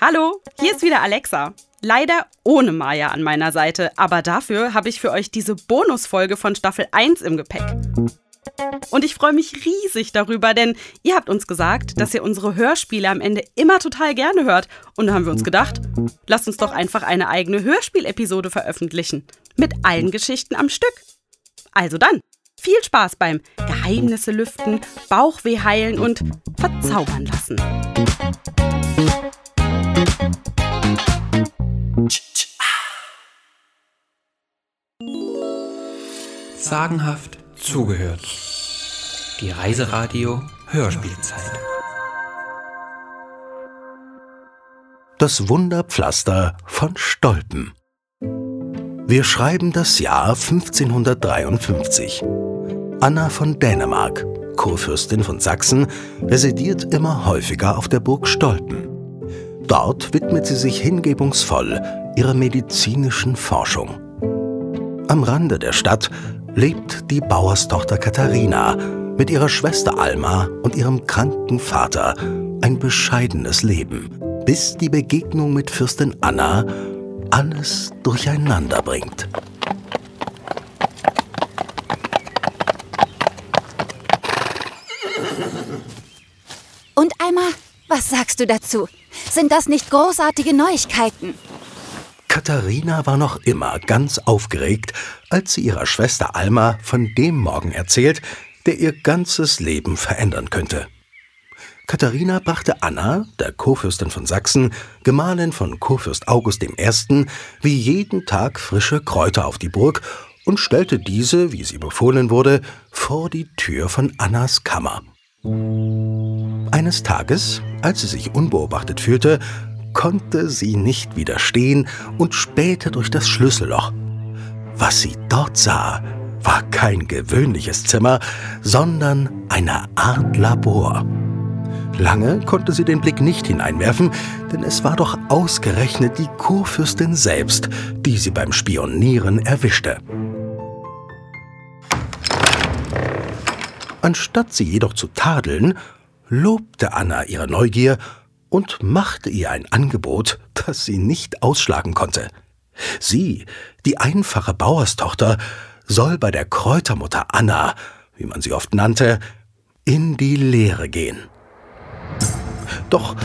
Hallo, hier ist wieder Alexa. Leider ohne Maya an meiner Seite, aber dafür habe ich für euch diese Bonusfolge von Staffel 1 im Gepäck. Und ich freue mich riesig darüber, denn ihr habt uns gesagt, dass ihr unsere Hörspiele am Ende immer total gerne hört. Und da haben wir uns gedacht, lasst uns doch einfach eine eigene Hörspielepisode veröffentlichen. Mit allen Geschichten am Stück. Also dann, viel Spaß beim Geheimnisse lüften, Bauchweh heilen und verzaubern lassen. Sagenhaft zugehört. Die Reiseradio Hörspielzeit. Das Wunderpflaster von Stolpen. Wir schreiben das Jahr 1553. Anna von Dänemark, Kurfürstin von Sachsen, residiert immer häufiger auf der Burg Stolpen. Dort widmet sie sich hingebungsvoll ihrer medizinischen Forschung. Am Rande der Stadt lebt die Bauerstochter Katharina mit ihrer Schwester Alma und ihrem kranken Vater ein bescheidenes Leben, bis die Begegnung mit Fürstin Anna alles durcheinander bringt. Und Alma, was sagst du dazu? Sind das nicht großartige Neuigkeiten? Katharina war noch immer ganz aufgeregt, als sie ihrer Schwester Alma von dem Morgen erzählt, der ihr ganzes Leben verändern könnte. Katharina brachte Anna, der Kurfürstin von Sachsen, Gemahlin von Kurfürst August I., wie jeden Tag frische Kräuter auf die Burg und stellte diese, wie sie befohlen wurde, vor die Tür von Annas Kammer. Eines Tages, als sie sich unbeobachtet fühlte, konnte sie nicht widerstehen und spähte durch das Schlüsselloch. Was sie dort sah, war kein gewöhnliches Zimmer, sondern eine Art Labor. Lange konnte sie den Blick nicht hineinwerfen, denn es war doch ausgerechnet die Kurfürstin selbst, die sie beim Spionieren erwischte. Anstatt sie jedoch zu tadeln, lobte Anna ihre Neugier und machte ihr ein Angebot, das sie nicht ausschlagen konnte. Sie, die einfache Bauerstochter, soll bei der Kräutermutter Anna, wie man sie oft nannte, in die Lehre gehen. Doch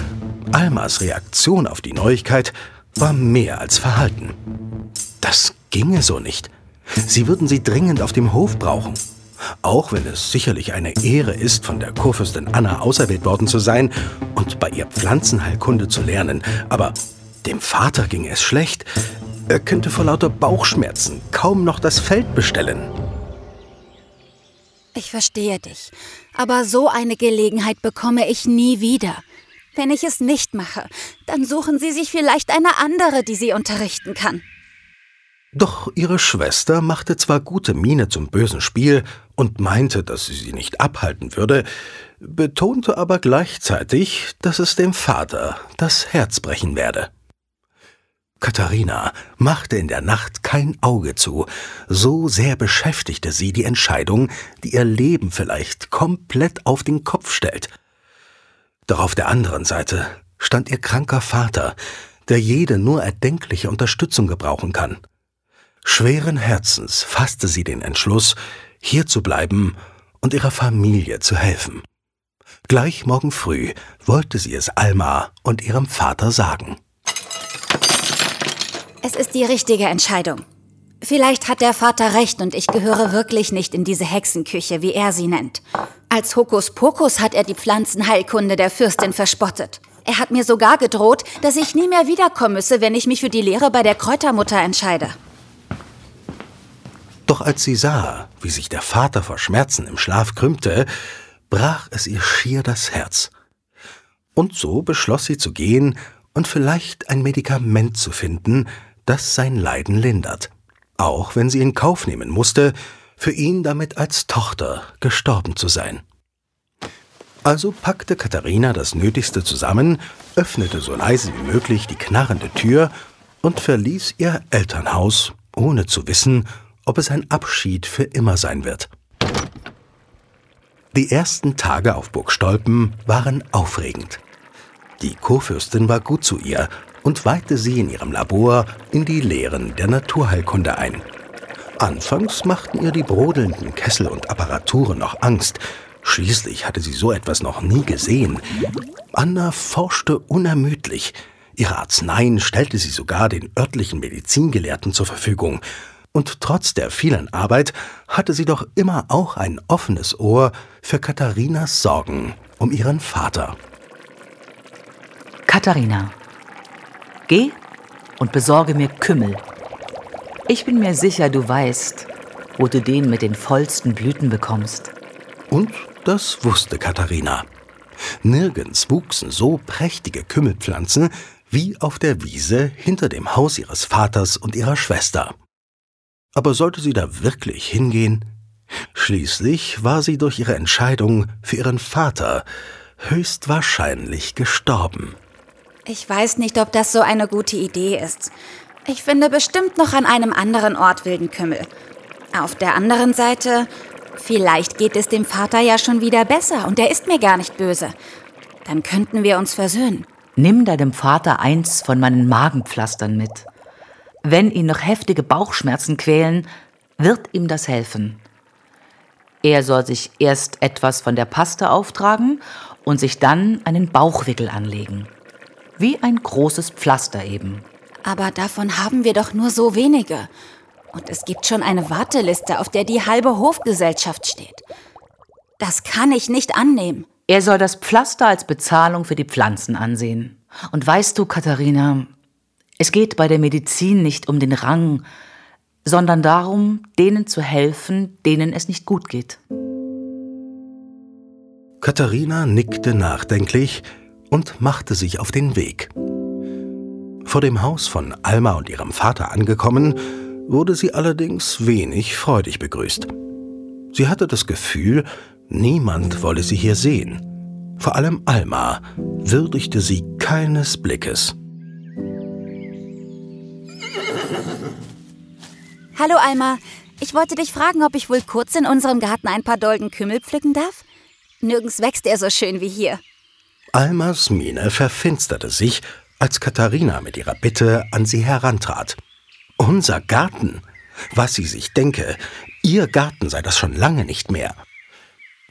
Almas Reaktion auf die Neuigkeit war mehr als verhalten. Das ginge so nicht. Sie würden sie dringend auf dem Hof brauchen. Auch wenn es sicherlich eine Ehre ist, von der Kurfürstin Anna auserwählt worden zu sein und bei ihr Pflanzenheilkunde zu lernen, aber dem Vater ging es schlecht. Er könnte vor lauter Bauchschmerzen kaum noch das Feld bestellen. Ich verstehe dich, aber so eine Gelegenheit bekomme ich nie wieder. Wenn ich es nicht mache, dann suchen Sie sich vielleicht eine andere, die Sie unterrichten kann. Doch ihre Schwester machte zwar gute Miene zum bösen Spiel und meinte, dass sie sie nicht abhalten würde, betonte aber gleichzeitig, dass es dem Vater das Herz brechen werde. Katharina machte in der Nacht kein Auge zu, so sehr beschäftigte sie die Entscheidung, die ihr Leben vielleicht komplett auf den Kopf stellt. Doch auf der anderen Seite stand ihr kranker Vater, der jede nur erdenkliche Unterstützung gebrauchen kann. Schweren Herzens fasste sie den Entschluss, hier zu bleiben und ihrer Familie zu helfen. Gleich morgen früh wollte sie es Alma und ihrem Vater sagen. Es ist die richtige Entscheidung. Vielleicht hat der Vater recht und ich gehöre wirklich nicht in diese Hexenküche, wie er sie nennt. Als Hokuspokus hat er die Pflanzenheilkunde der Fürstin verspottet. Er hat mir sogar gedroht, dass ich nie mehr wiederkommen müsse, wenn ich mich für die Lehre bei der Kräutermutter entscheide. Doch als sie sah, wie sich der Vater vor Schmerzen im Schlaf krümmte, brach es ihr schier das Herz. Und so beschloss sie zu gehen und vielleicht ein Medikament zu finden, das sein Leiden lindert, auch wenn sie in Kauf nehmen musste, für ihn damit als Tochter gestorben zu sein. Also packte Katharina das Nötigste zusammen, öffnete so leise wie möglich die knarrende Tür und verließ ihr Elternhaus, ohne zu wissen, ob es ein Abschied für immer sein wird. Die ersten Tage auf Burg Stolpen waren aufregend. Die Kurfürstin war gut zu ihr und weihte sie in ihrem Labor in die Lehren der Naturheilkunde ein. Anfangs machten ihr die brodelnden Kessel und Apparaturen noch Angst. Schließlich hatte sie so etwas noch nie gesehen. Anna forschte unermüdlich. Ihre Arzneien stellte sie sogar den örtlichen Medizingelehrten zur Verfügung. Und trotz der vielen Arbeit hatte sie doch immer auch ein offenes Ohr für Katharinas Sorgen um ihren Vater. Katharina, geh und besorge mir Kümmel. Ich bin mir sicher, du weißt, wo du den mit den vollsten Blüten bekommst. Und das wusste Katharina. Nirgends wuchsen so prächtige Kümmelpflanzen wie auf der Wiese hinter dem Haus ihres Vaters und ihrer Schwester. Aber sollte sie da wirklich hingehen? Schließlich war sie durch ihre Entscheidung für ihren Vater höchstwahrscheinlich gestorben. Ich weiß nicht, ob das so eine gute Idee ist. Ich finde bestimmt noch an einem anderen Ort wilden Kümmel. Auf der anderen Seite, vielleicht geht es dem Vater ja schon wieder besser und er ist mir gar nicht böse. Dann könnten wir uns versöhnen. Nimm deinem Vater eins von meinen Magenpflastern mit. Wenn ihn noch heftige Bauchschmerzen quälen, wird ihm das helfen. Er soll sich erst etwas von der Paste auftragen und sich dann einen Bauchwickel anlegen. Wie ein großes Pflaster eben. Aber davon haben wir doch nur so wenige. Und es gibt schon eine Warteliste, auf der die halbe Hofgesellschaft steht. Das kann ich nicht annehmen. Er soll das Pflaster als Bezahlung für die Pflanzen ansehen. Und weißt du, Katharina, es geht bei der Medizin nicht um den Rang, sondern darum, denen zu helfen, denen es nicht gut geht. Katharina nickte nachdenklich und machte sich auf den Weg. Vor dem Haus von Alma und ihrem Vater angekommen, wurde sie allerdings wenig freudig begrüßt. Sie hatte das Gefühl, niemand wolle sie hier sehen. Vor allem Alma würdigte sie keines Blickes. Hallo Alma, ich wollte dich fragen, ob ich wohl kurz in unserem Garten ein paar Dolden Kümmel pflücken darf? Nirgends wächst er so schön wie hier. Almas Miene verfinsterte sich, als Katharina mit ihrer Bitte an sie herantrat. Unser Garten? Was sie sich denke, ihr Garten sei das schon lange nicht mehr.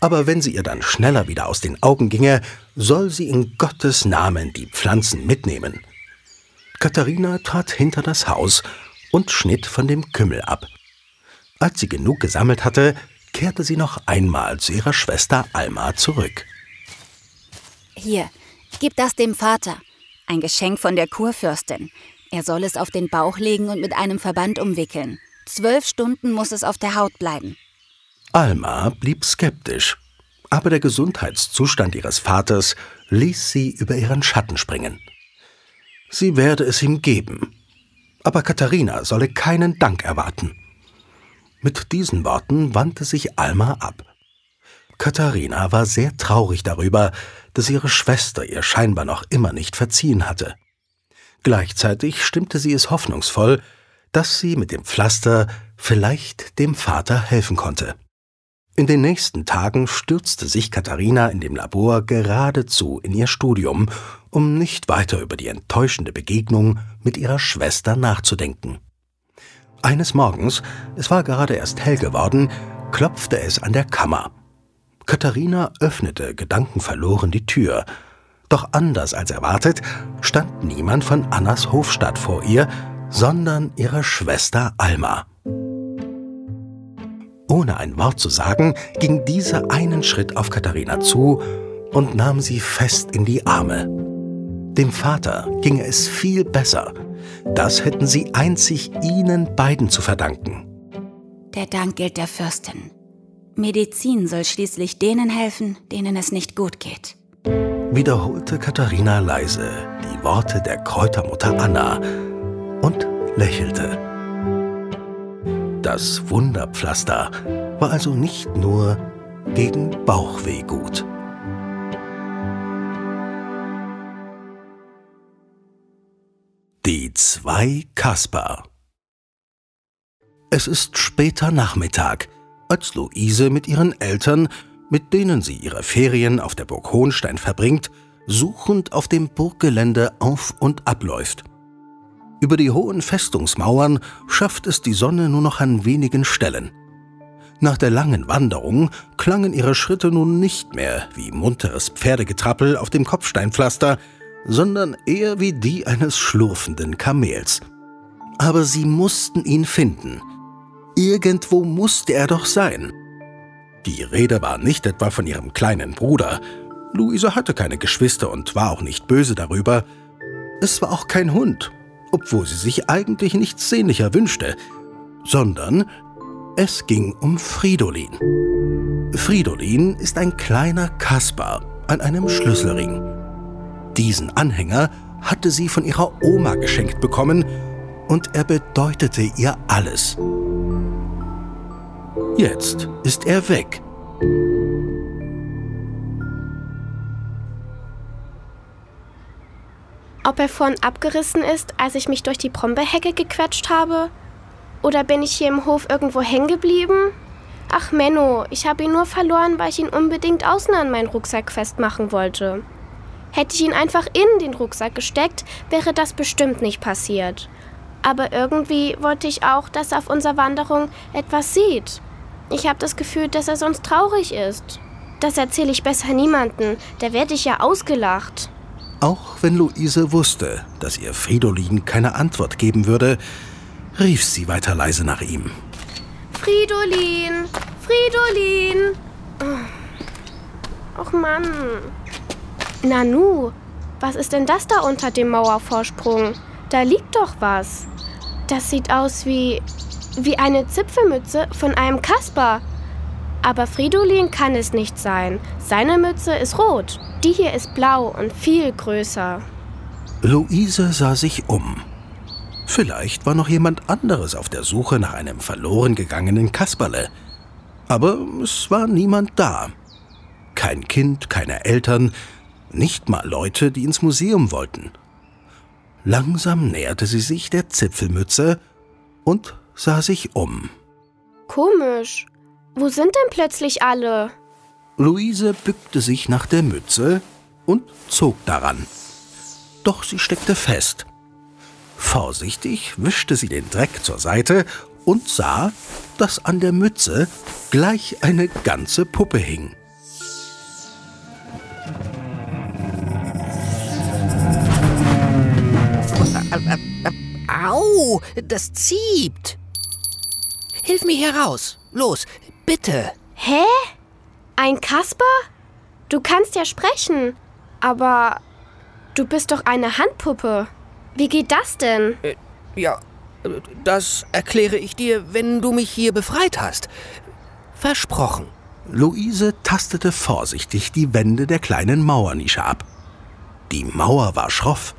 Aber wenn sie ihr dann schneller wieder aus den Augen ginge, soll sie in Gottes Namen die Pflanzen mitnehmen. Katharina trat hinter das Haus und schnitt von dem Kümmel ab. Als sie genug gesammelt hatte, kehrte sie noch einmal zu ihrer Schwester Alma zurück. Hier, gib das dem Vater. Ein Geschenk von der Kurfürstin. Er soll es auf den Bauch legen und mit einem Verband umwickeln. Zwölf Stunden muss es auf der Haut bleiben. Alma blieb skeptisch, aber der Gesundheitszustand ihres Vaters ließ sie über ihren Schatten springen. Sie werde es ihm geben, aber Katharina solle keinen Dank erwarten. Mit diesen Worten wandte sich Alma ab. Katharina war sehr traurig darüber, dass ihre Schwester ihr scheinbar noch immer nicht verziehen hatte. Gleichzeitig stimmte sie es hoffnungsvoll, dass sie mit dem Pflaster vielleicht dem Vater helfen konnte. In den nächsten Tagen stürzte sich Katharina in dem Labor geradezu in ihr Studium, um nicht weiter über die enttäuschende Begegnung mit ihrer Schwester nachzudenken. Eines Morgens, es war gerade erst hell geworden, klopfte es an der Kammer. Katharina öffnete gedankenverloren die Tür, doch anders als erwartet stand niemand von Annas Hofstadt vor ihr, sondern ihre Schwester Alma. Ohne ein Wort zu sagen, ging diese einen Schritt auf Katharina zu und nahm sie fest in die Arme. Dem Vater ginge es viel besser. Das hätten sie einzig ihnen beiden zu verdanken. Der Dank gilt der Fürstin. Medizin soll schließlich denen helfen, denen es nicht gut geht. Wiederholte Katharina leise die Worte der Kräutermutter Anna und lächelte. Das Wunderpflaster war also nicht nur gegen Bauchweh gut. Die zwei Kasper Es ist später Nachmittag, als Luise mit ihren Eltern, mit denen sie ihre Ferien auf der Burg Hohenstein verbringt, suchend auf dem Burggelände auf und abläuft. Über die hohen Festungsmauern schafft es die Sonne nur noch an wenigen Stellen. Nach der langen Wanderung klangen ihre Schritte nun nicht mehr wie munteres Pferdegetrappel auf dem Kopfsteinpflaster, sondern eher wie die eines schlurfenden Kamels. Aber sie mussten ihn finden. Irgendwo musste er doch sein. Die Rede war nicht etwa von ihrem kleinen Bruder. Luise hatte keine Geschwister und war auch nicht böse darüber. Es war auch kein Hund, obwohl sie sich eigentlich nichts sehnlicher wünschte, sondern es ging um Fridolin. Fridolin ist ein kleiner Kasper an einem Schlüsselring. Diesen Anhänger hatte sie von ihrer Oma geschenkt bekommen und er bedeutete ihr alles. Jetzt ist er weg. Ob er vorhin abgerissen ist, als ich mich durch die Brombeerhecke gequetscht habe? Oder bin ich hier im Hof irgendwo hängen geblieben? Ach Menno, ich habe ihn nur verloren, weil ich ihn unbedingt außen an meinen Rucksack festmachen wollte. Hätte ich ihn einfach in den Rucksack gesteckt, wäre das bestimmt nicht passiert. Aber irgendwie wollte ich auch, dass er auf unserer Wanderung etwas sieht. Ich habe das Gefühl, dass er sonst traurig ist. Das erzähle ich besser niemanden, da werde ich ja ausgelacht. Auch wenn Luise wusste, dass ihr Fridolin keine Antwort geben würde, rief sie weiter leise nach ihm. Fridolin! Fridolin! Och Mann. Nanu, was ist denn das da unter dem Mauervorsprung? Da liegt doch was. Das sieht aus wie. wie eine Zipfelmütze von einem Kasper. Aber Fridolin kann es nicht sein. Seine Mütze ist rot. Die hier ist blau und viel größer. Luise sah sich um. Vielleicht war noch jemand anderes auf der Suche nach einem verloren gegangenen Kasperle. Aber es war niemand da. Kein Kind, keine Eltern, nicht mal Leute, die ins Museum wollten. Langsam näherte sie sich der Zipfelmütze und sah sich um. Komisch. Wo sind denn plötzlich alle? Luise bückte sich nach der Mütze und zog daran. Doch sie steckte fest. Vorsichtig wischte sie den Dreck zur Seite und sah, dass an der Mütze gleich eine ganze Puppe hing. Au, das zieht. Hilf mir hier raus. Los, bitte. Hä? Ein Kasper? Du kannst ja sprechen, aber du bist doch eine Handpuppe. Wie geht das denn? Äh, ja, das erkläre ich dir, wenn du mich hier befreit hast. Versprochen. Luise tastete vorsichtig die Wände der kleinen Mauernische ab. Die Mauer war schroff.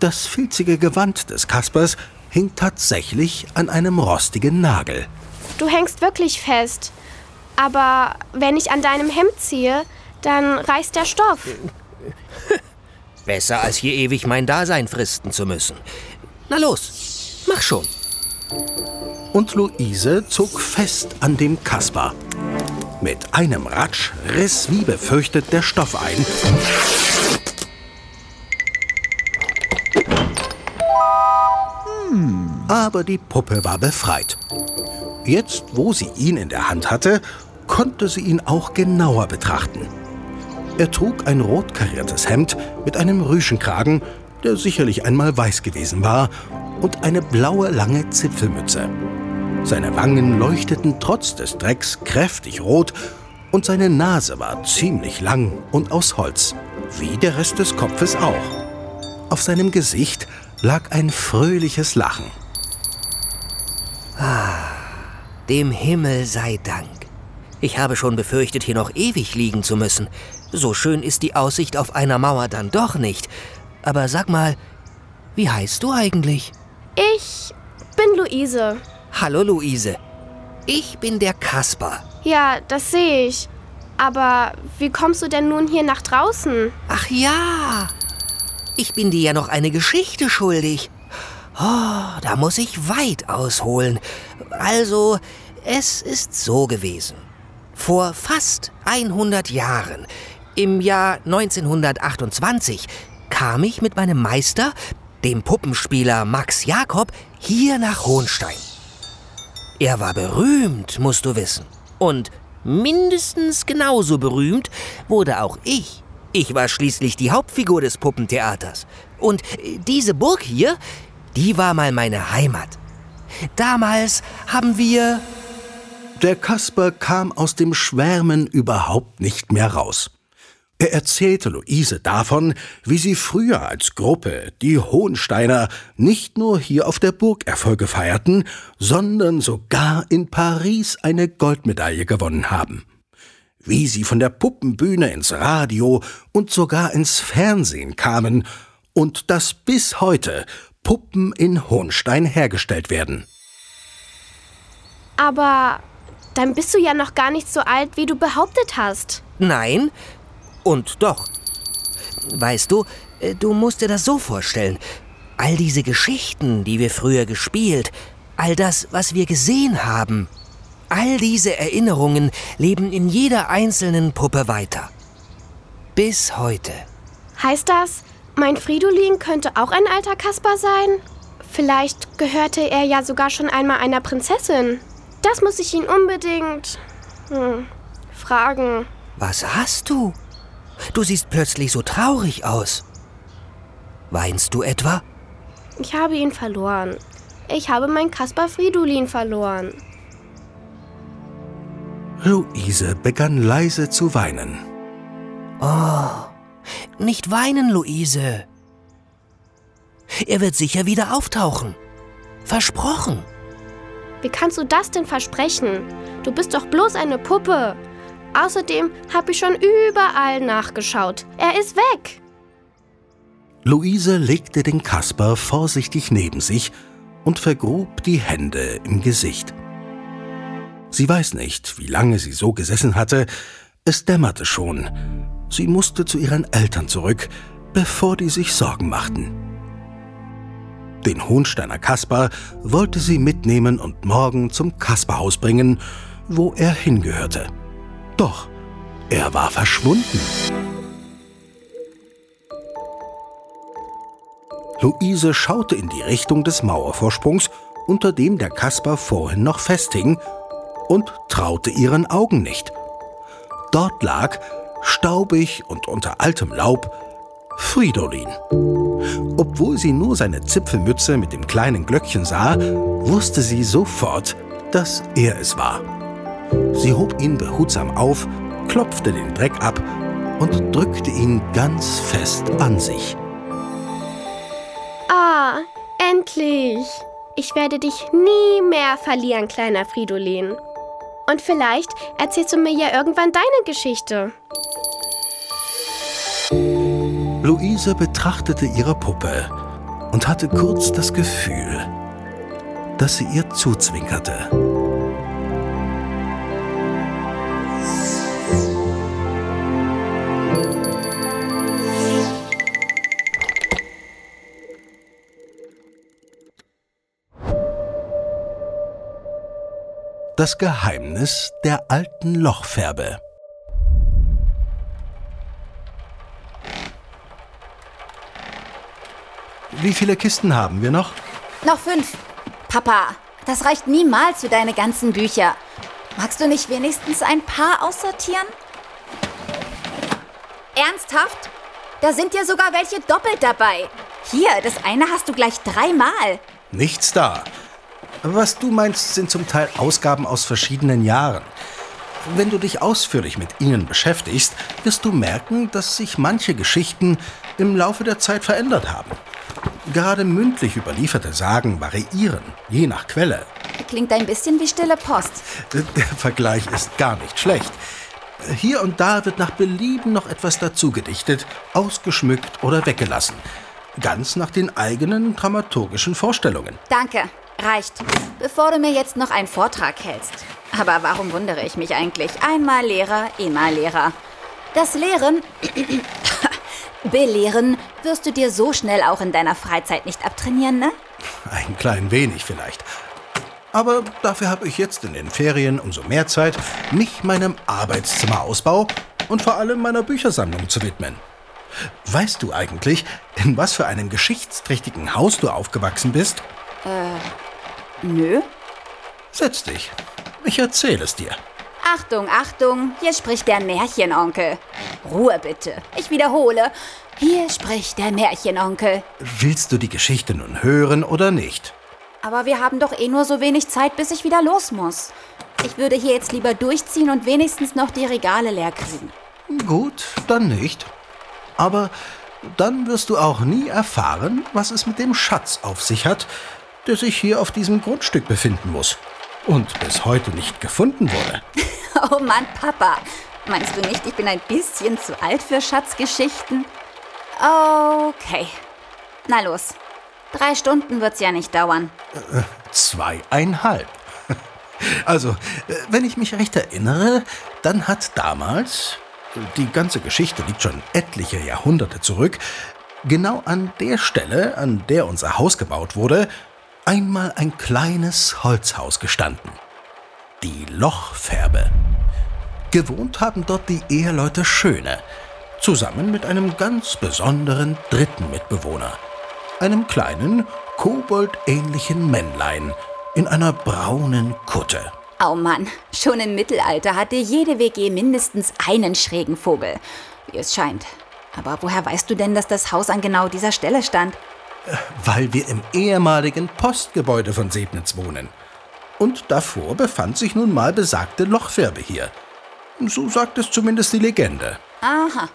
Das filzige Gewand des Kaspers hing tatsächlich an einem rostigen Nagel. Du hängst wirklich fest. Aber wenn ich an deinem Hemd ziehe, dann reißt der Stoff. Besser als hier ewig mein Dasein fristen zu müssen. Na los, mach schon. Und Luise zog fest an dem Kasper. Mit einem Ratsch riss wie befürchtet der Stoff ein. Aber die Puppe war befreit. Jetzt, wo sie ihn in der Hand hatte, konnte sie ihn auch genauer betrachten. Er trug ein rot kariertes Hemd mit einem Rüschenkragen, der sicherlich einmal weiß gewesen war, und eine blaue lange Zipfelmütze. Seine Wangen leuchteten trotz des Drecks kräftig rot und seine Nase war ziemlich lang und aus Holz, wie der Rest des Kopfes auch. Auf seinem Gesicht lag ein fröhliches Lachen. Dem Himmel sei Dank. Ich habe schon befürchtet, hier noch ewig liegen zu müssen. So schön ist die Aussicht auf einer Mauer dann doch nicht. Aber sag mal, wie heißt du eigentlich? Ich bin Luise. Hallo Luise. Ich bin der Kasper. Ja, das sehe ich. Aber wie kommst du denn nun hier nach draußen? Ach ja. Ich bin dir ja noch eine Geschichte schuldig. Oh, da muss ich weit ausholen. Also, es ist so gewesen. Vor fast 100 Jahren Im Jahr 1928 kam ich mit meinem Meister, dem Puppenspieler Max Jakob, hier nach Hohnstein. Er war berühmt, musst du wissen. Und mindestens genauso berühmt wurde auch ich. Ich war schließlich die Hauptfigur des Puppentheaters. Und diese Burg hier, die war mal meine Heimat. Damals haben wir... Der Kasper kam aus dem Schwärmen überhaupt nicht mehr raus. Er erzählte Luise davon, wie sie früher als Gruppe, die Hohensteiner, nicht nur hier auf der Burg Erfolge feierten, sondern sogar in Paris eine Goldmedaille gewonnen haben. Wie sie von der Puppenbühne ins Radio und sogar ins Fernsehen kamen und dass bis heute Puppen in Hohenstein hergestellt werden. Aber dann bist du ja noch gar nicht so alt, wie du behauptet hast. Nein, und doch. Weißt du, äh, du musst dir das so vorstellen. All diese Geschichten, die wir früher gespielt, all das, was wir gesehen haben, all diese Erinnerungen leben in jeder einzelnen Puppe weiter. Bis heute. Heißt das, mein Fridolin könnte auch ein alter Kasper sein? Vielleicht gehörte er ja sogar schon einmal einer Prinzessin. Das muss ich ihn unbedingt hm, fragen. Was hast du? Du siehst plötzlich so traurig aus. Weinst du etwa? Ich habe ihn verloren. Ich habe mein Kaspar Fridolin verloren. Luise begann leise zu weinen. Oh, nicht weinen, Luise. Er wird sicher wieder auftauchen. Versprochen. Wie kannst du das denn versprechen? Du bist doch bloß eine Puppe. Außerdem habe ich schon überall nachgeschaut. Er ist weg. Luise legte den Kasper vorsichtig neben sich und vergrub die Hände im Gesicht. Sie weiß nicht, wie lange sie so gesessen hatte. Es dämmerte schon. Sie musste zu ihren Eltern zurück, bevor die sich Sorgen machten. Den Hohnsteiner Kasper wollte sie mitnehmen und morgen zum Kasperhaus bringen, wo er hingehörte. Doch, er war verschwunden. Luise schaute in die Richtung des Mauervorsprungs, unter dem der Kasper vorhin noch festhing, und traute ihren Augen nicht. Dort lag, staubig und unter altem Laub, Fridolin. Obwohl sie nur seine Zipfelmütze mit dem kleinen Glöckchen sah, wusste sie sofort, dass er es war. Sie hob ihn behutsam auf, klopfte den Dreck ab und drückte ihn ganz fest an sich. Ah, endlich! Ich werde dich nie mehr verlieren, kleiner Fridolin. Und vielleicht erzählst du mir ja irgendwann deine Geschichte. Luise betrachtete ihre Puppe und hatte kurz das Gefühl, dass sie ihr zuzwinkerte. Das Geheimnis der alten Lochfärbe. Wie viele Kisten haben wir noch? Noch fünf. Papa, das reicht niemals für deine ganzen Bücher. Magst du nicht wenigstens ein paar aussortieren? Ernsthaft? Da sind ja sogar welche doppelt dabei. Hier, das eine hast du gleich dreimal. Nichts da. Was du meinst, sind zum Teil Ausgaben aus verschiedenen Jahren. Wenn du dich ausführlich mit ihnen beschäftigst, wirst du merken, dass sich manche Geschichten im Laufe der Zeit verändert haben. Gerade mündlich überlieferte Sagen variieren, je nach Quelle. Klingt ein bisschen wie stille Post. Der Vergleich ist gar nicht schlecht. Hier und da wird nach Belieben noch etwas dazu gedichtet, ausgeschmückt oder weggelassen. Ganz nach den eigenen dramaturgischen Vorstellungen. Danke, reicht. Bevor du mir jetzt noch einen Vortrag hältst. Aber warum wundere ich mich eigentlich? Einmal Lehrer, immer Lehrer. Das Lehren, Belehren, wirst du dir so schnell auch in deiner Freizeit nicht abtrainieren, ne? Ein klein wenig vielleicht. Aber dafür habe ich jetzt in den Ferien umso mehr Zeit, mich meinem Arbeitzimmerausbau und vor allem meiner Büchersammlung zu widmen. Weißt du eigentlich, in was für einem geschichtsträchtigen Haus du aufgewachsen bist? Äh, nö. Setz dich. Ich erzähle es dir. Achtung, Achtung, hier spricht der Märchenonkel. Ruhe bitte. Ich wiederhole, hier spricht der Märchenonkel. Willst du die Geschichte nun hören oder nicht? Aber wir haben doch eh nur so wenig Zeit, bis ich wieder los muss. Ich würde hier jetzt lieber durchziehen und wenigstens noch die Regale leer kriegen. Gut, dann nicht. Aber dann wirst du auch nie erfahren, was es mit dem Schatz auf sich hat, der sich hier auf diesem Grundstück befinden muss und bis heute nicht gefunden wurde. Oh Mann, Papa. Meinst du nicht, ich bin ein bisschen zu alt für Schatzgeschichten? Okay. Na los. Drei Stunden wird's ja nicht dauern. Äh, zweieinhalb. Also, äh, wenn ich mich recht erinnere, dann hat damals, die ganze Geschichte liegt schon etliche Jahrhunderte zurück, genau an der Stelle, an der unser Haus gebaut wurde, einmal ein kleines Holzhaus gestanden. Die Lochfärbe. Gewohnt haben dort die Eheleute Schöne, zusammen mit einem ganz besonderen dritten Mitbewohner, einem kleinen, koboldähnlichen Männlein in einer braunen Kutte. Oh Mann, schon im Mittelalter hatte jede WG mindestens einen schrägen Vogel, wie es scheint. Aber woher weißt du denn, dass das Haus an genau dieser Stelle stand? Weil wir im ehemaligen Postgebäude von Sebnitz wohnen. Und davor befand sich nun mal besagte Lochfärbe hier. So sagt es zumindest die Legende. Aha.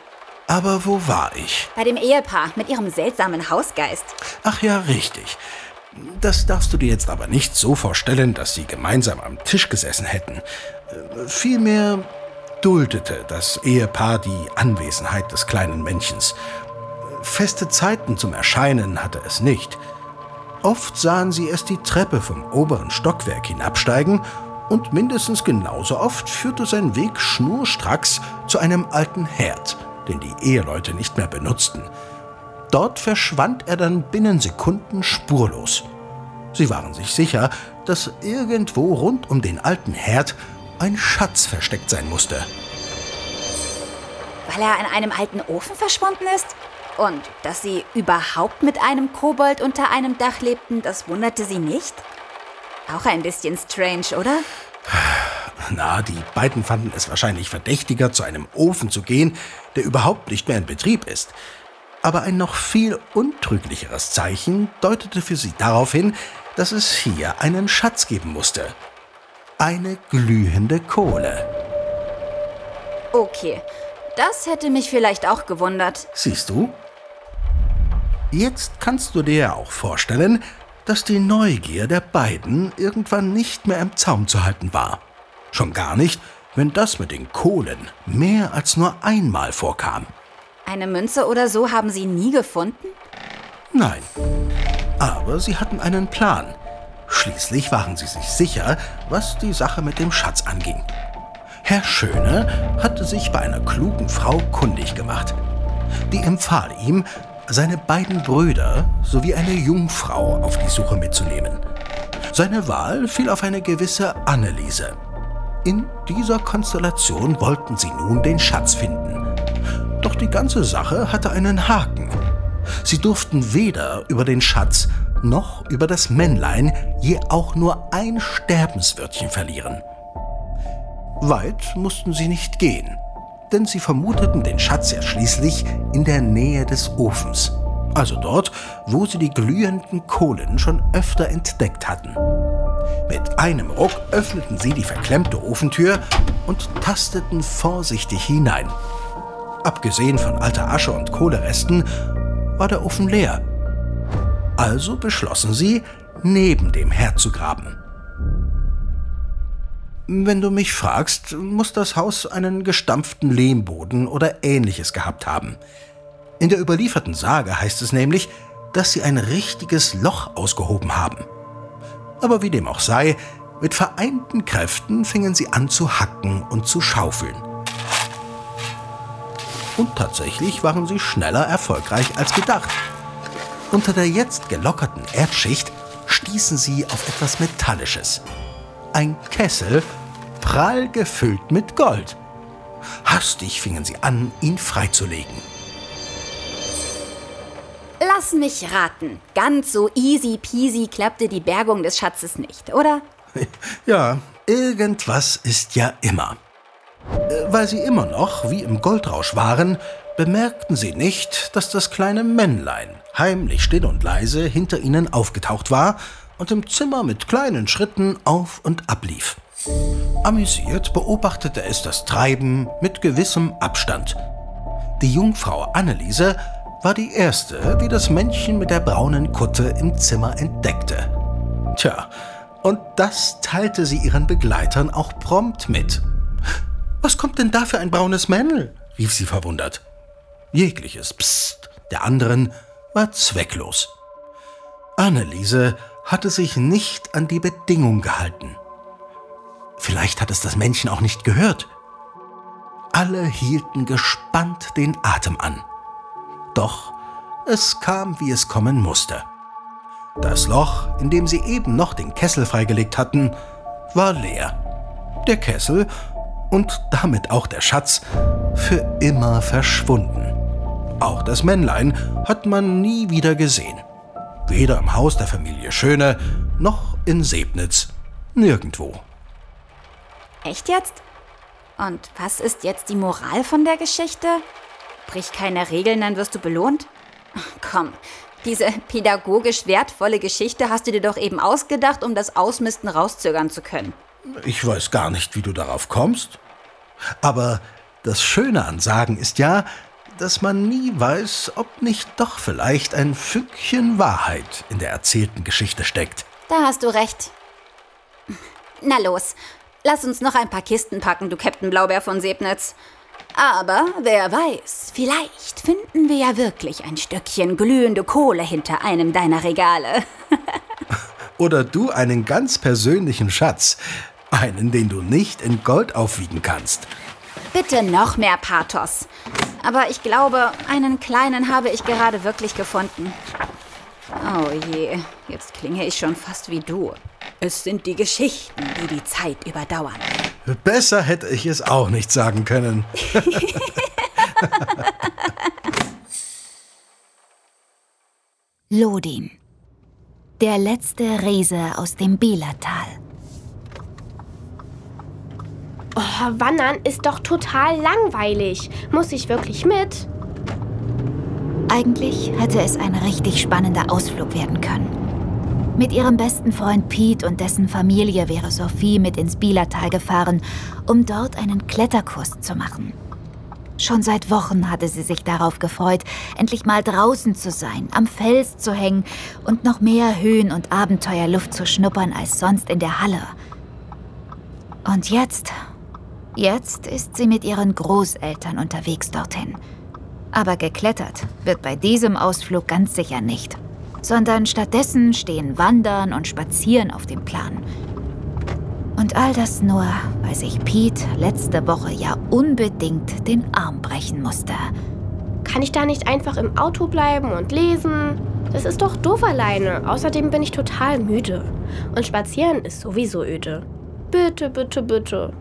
Aber wo war ich? Bei dem Ehepaar mit ihrem seltsamen Hausgeist. Ach ja, richtig. Das darfst du dir jetzt aber nicht so vorstellen, dass sie gemeinsam am Tisch gesessen hätten. Vielmehr duldete das Ehepaar die Anwesenheit des kleinen Männchens. Feste Zeiten zum Erscheinen hatte es nicht. Oft sahen sie es die Treppe vom oberen Stockwerk hinabsteigen und mindestens genauso oft führte sein Weg schnurstracks zu einem alten Herd, den die Eheleute nicht mehr benutzten. Dort verschwand er dann binnen Sekunden spurlos. Sie waren sich sicher, dass irgendwo rund um den alten Herd ein Schatz versteckt sein musste. Weil er an einem alten Ofen verschwunden ist? Und dass sie überhaupt mit einem Kobold unter einem Dach lebten, das wunderte sie nicht? Auch ein bisschen strange, oder? Na, die beiden fanden es wahrscheinlich verdächtiger, zu einem Ofen zu gehen, der überhaupt nicht mehr in Betrieb ist. Aber ein noch viel untrüglicheres Zeichen deutete für sie darauf hin, dass es hier einen Schatz geben musste. Eine glühende Kohle. Okay, das hätte mich vielleicht auch gewundert. Siehst du? Jetzt kannst du dir auch vorstellen, dass die Neugier der beiden irgendwann nicht mehr im Zaum zu halten war. Schon gar nicht, wenn das mit den Kohlen mehr als nur einmal vorkam. Eine Münze oder so haben Sie nie gefunden? Nein. Aber sie hatten einen Plan. Schließlich waren sie sich sicher, was die Sache mit dem Schatz anging. Herr Schöne hatte sich bei einer klugen Frau kundig gemacht. Die empfahl ihm, seine beiden Brüder sowie eine Jungfrau auf die Suche mitzunehmen. Seine Wahl fiel auf eine gewisse Anneliese. In dieser Konstellation wollten sie nun den Schatz finden. Doch die ganze Sache hatte einen Haken. Sie durften weder über den Schatz noch über das Männlein je auch nur ein Sterbenswörtchen verlieren. Weit mussten sie nicht gehen denn sie vermuteten den Schatz ja schließlich in der Nähe des Ofens, also dort, wo sie die glühenden Kohlen schon öfter entdeckt hatten. Mit einem Ruck öffneten sie die verklemmte Ofentür und tasteten vorsichtig hinein. Abgesehen von alter Asche und Kohleresten war der Ofen leer. Also beschlossen sie, neben dem Herd zu graben. Wenn du mich fragst, muss das Haus einen gestampften Lehmboden oder ähnliches gehabt haben. In der überlieferten Sage heißt es nämlich, dass sie ein richtiges Loch ausgehoben haben. Aber wie dem auch sei, mit vereinten Kräften fingen sie an zu hacken und zu schaufeln. Und tatsächlich waren sie schneller erfolgreich als gedacht. Unter der jetzt gelockerten Erdschicht stießen sie auf etwas Metallisches ein Kessel, prall gefüllt mit Gold. Hastig fingen sie an, ihn freizulegen. Lass mich raten. Ganz so easy peasy klappte die Bergung des Schatzes nicht, oder? Ja, irgendwas ist ja immer. Äh, Weil sie immer noch wie im Goldrausch waren, bemerkten sie nicht, dass das kleine Männlein heimlich still und leise hinter ihnen aufgetaucht war und im Zimmer mit kleinen Schritten auf und ab lief. Amüsiert beobachtete es das Treiben mit gewissem Abstand. Die Jungfrau Anneliese war die erste, die das Männchen mit der braunen Kutte im Zimmer entdeckte. Tja, und das teilte sie ihren Begleitern auch prompt mit. Was kommt denn da für ein braunes Männl? rief sie verwundert. Jegliches Psst der anderen war zwecklos. Anneliese hatte sich nicht an die Bedingung gehalten. Vielleicht hat es das Männchen auch nicht gehört. Alle hielten gespannt den Atem an. Doch es kam, wie es kommen musste. Das Loch, in dem sie eben noch den Kessel freigelegt hatten, war leer. Der Kessel und damit auch der Schatz für immer verschwunden. Auch das Männlein hat man nie wieder gesehen. Weder im Haus der Familie Schöne noch in Sebnitz. Nirgendwo. Echt jetzt? Und was ist jetzt die Moral von der Geschichte? Brich keine Regeln, dann wirst du belohnt? Komm, diese pädagogisch wertvolle Geschichte hast du dir doch eben ausgedacht, um das Ausmisten rauszögern zu können. Ich weiß gar nicht, wie du darauf kommst. Aber das Schöne an Sagen ist ja, dass man nie weiß, ob nicht doch vielleicht ein Fünkchen Wahrheit in der erzählten Geschichte steckt. Da hast du recht. Na los, lass uns noch ein paar Kisten packen, du Captain Blaubeer von Sebnitz. Aber wer weiß, vielleicht finden wir ja wirklich ein Stückchen glühende Kohle hinter einem deiner Regale. Oder du einen ganz persönlichen Schatz. Einen, den du nicht in Gold aufwiegen kannst. Bitte noch mehr Pathos. Aber ich glaube, einen kleinen habe ich gerade wirklich gefunden. Oh je, jetzt klinge ich schon fast wie du. Es sind die Geschichten, die die Zeit überdauern. Besser hätte ich es auch nicht sagen können. Lodin. Der letzte Riese aus dem Bielertal. Oh, Wandern ist doch total langweilig. Muss ich wirklich mit? Eigentlich hätte es ein richtig spannender Ausflug werden können. Mit ihrem besten Freund Pete und dessen Familie wäre Sophie mit ins Bielertal gefahren, um dort einen Kletterkurs zu machen. Schon seit Wochen hatte sie sich darauf gefreut, endlich mal draußen zu sein, am Fels zu hängen und noch mehr Höhen- und Abenteuerluft zu schnuppern als sonst in der Halle. Und jetzt, jetzt ist sie mit ihren Großeltern unterwegs dorthin. Aber geklettert wird bei diesem Ausflug ganz sicher nicht, sondern stattdessen stehen Wandern und Spazieren auf dem Plan. Und all das nur, weil sich Pete letzte Woche ja unbedingt den Arm brechen musste. Kann ich da nicht einfach im Auto bleiben und lesen? Das ist doch doof alleine. Außerdem bin ich total müde. Und spazieren ist sowieso öde. Bitte, bitte, bitte.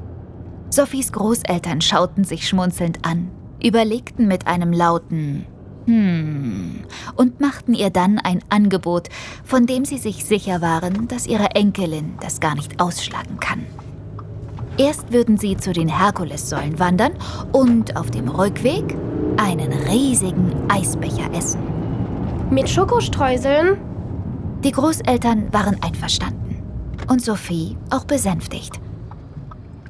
Sophies Großeltern schauten sich schmunzelnd an, überlegten mit einem lauten Hm und machten ihr dann ein Angebot, von dem sie sich sicher waren, dass ihre Enkelin das gar nicht ausschlagen kann. Erst würden sie zu den Herkulessäulen wandern und auf dem Rückweg einen riesigen Eisbecher essen. Mit Schokostreuseln? Die Großeltern waren einverstanden und Sophie auch besänftigt.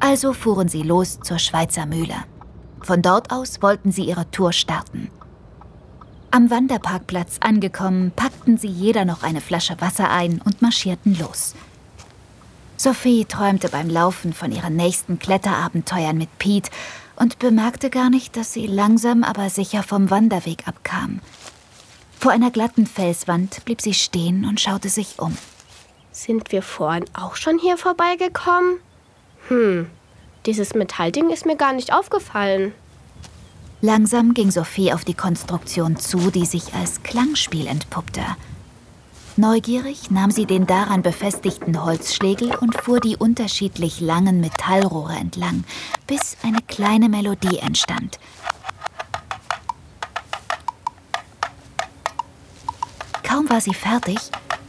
Also fuhren sie los zur Schweizer Mühle. Von dort aus wollten sie ihre Tour starten. Am Wanderparkplatz angekommen, packten sie jeder noch eine Flasche Wasser ein und marschierten los. Sophie träumte beim Laufen von ihren nächsten Kletterabenteuern mit Pete und bemerkte gar nicht, dass sie langsam aber sicher vom Wanderweg abkam. Vor einer glatten Felswand blieb sie stehen und schaute sich um. Sind wir vorhin auch schon hier vorbeigekommen? Hm, dieses Metallding ist mir gar nicht aufgefallen. Langsam ging Sophie auf die Konstruktion zu, die sich als Klangspiel entpuppte. Neugierig nahm sie den daran befestigten Holzschlegel und fuhr die unterschiedlich langen Metallrohre entlang, bis eine kleine Melodie entstand. Kaum war sie fertig,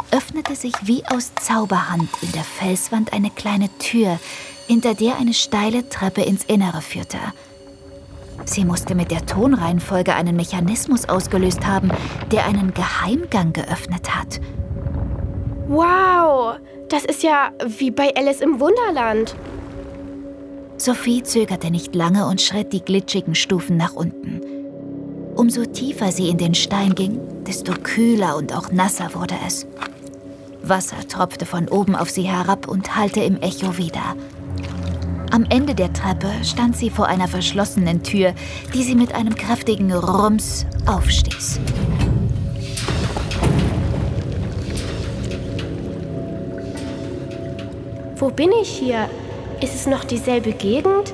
öffnete sich wie aus Zauberhand in der Felswand eine kleine Tür, hinter der eine steile Treppe ins Innere führte. Sie musste mit der Tonreihenfolge einen Mechanismus ausgelöst haben, der einen Geheimgang geöffnet hat. Wow, das ist ja wie bei Alice im Wunderland. Sophie zögerte nicht lange und schritt die glitschigen Stufen nach unten. Umso tiefer sie in den Stein ging, desto kühler und auch nasser wurde es. Wasser tropfte von oben auf sie herab und hallte im Echo wieder. Am Ende der Treppe stand sie vor einer verschlossenen Tür, die sie mit einem kräftigen Rums aufstieß. Wo bin ich hier? Ist es noch dieselbe Gegend?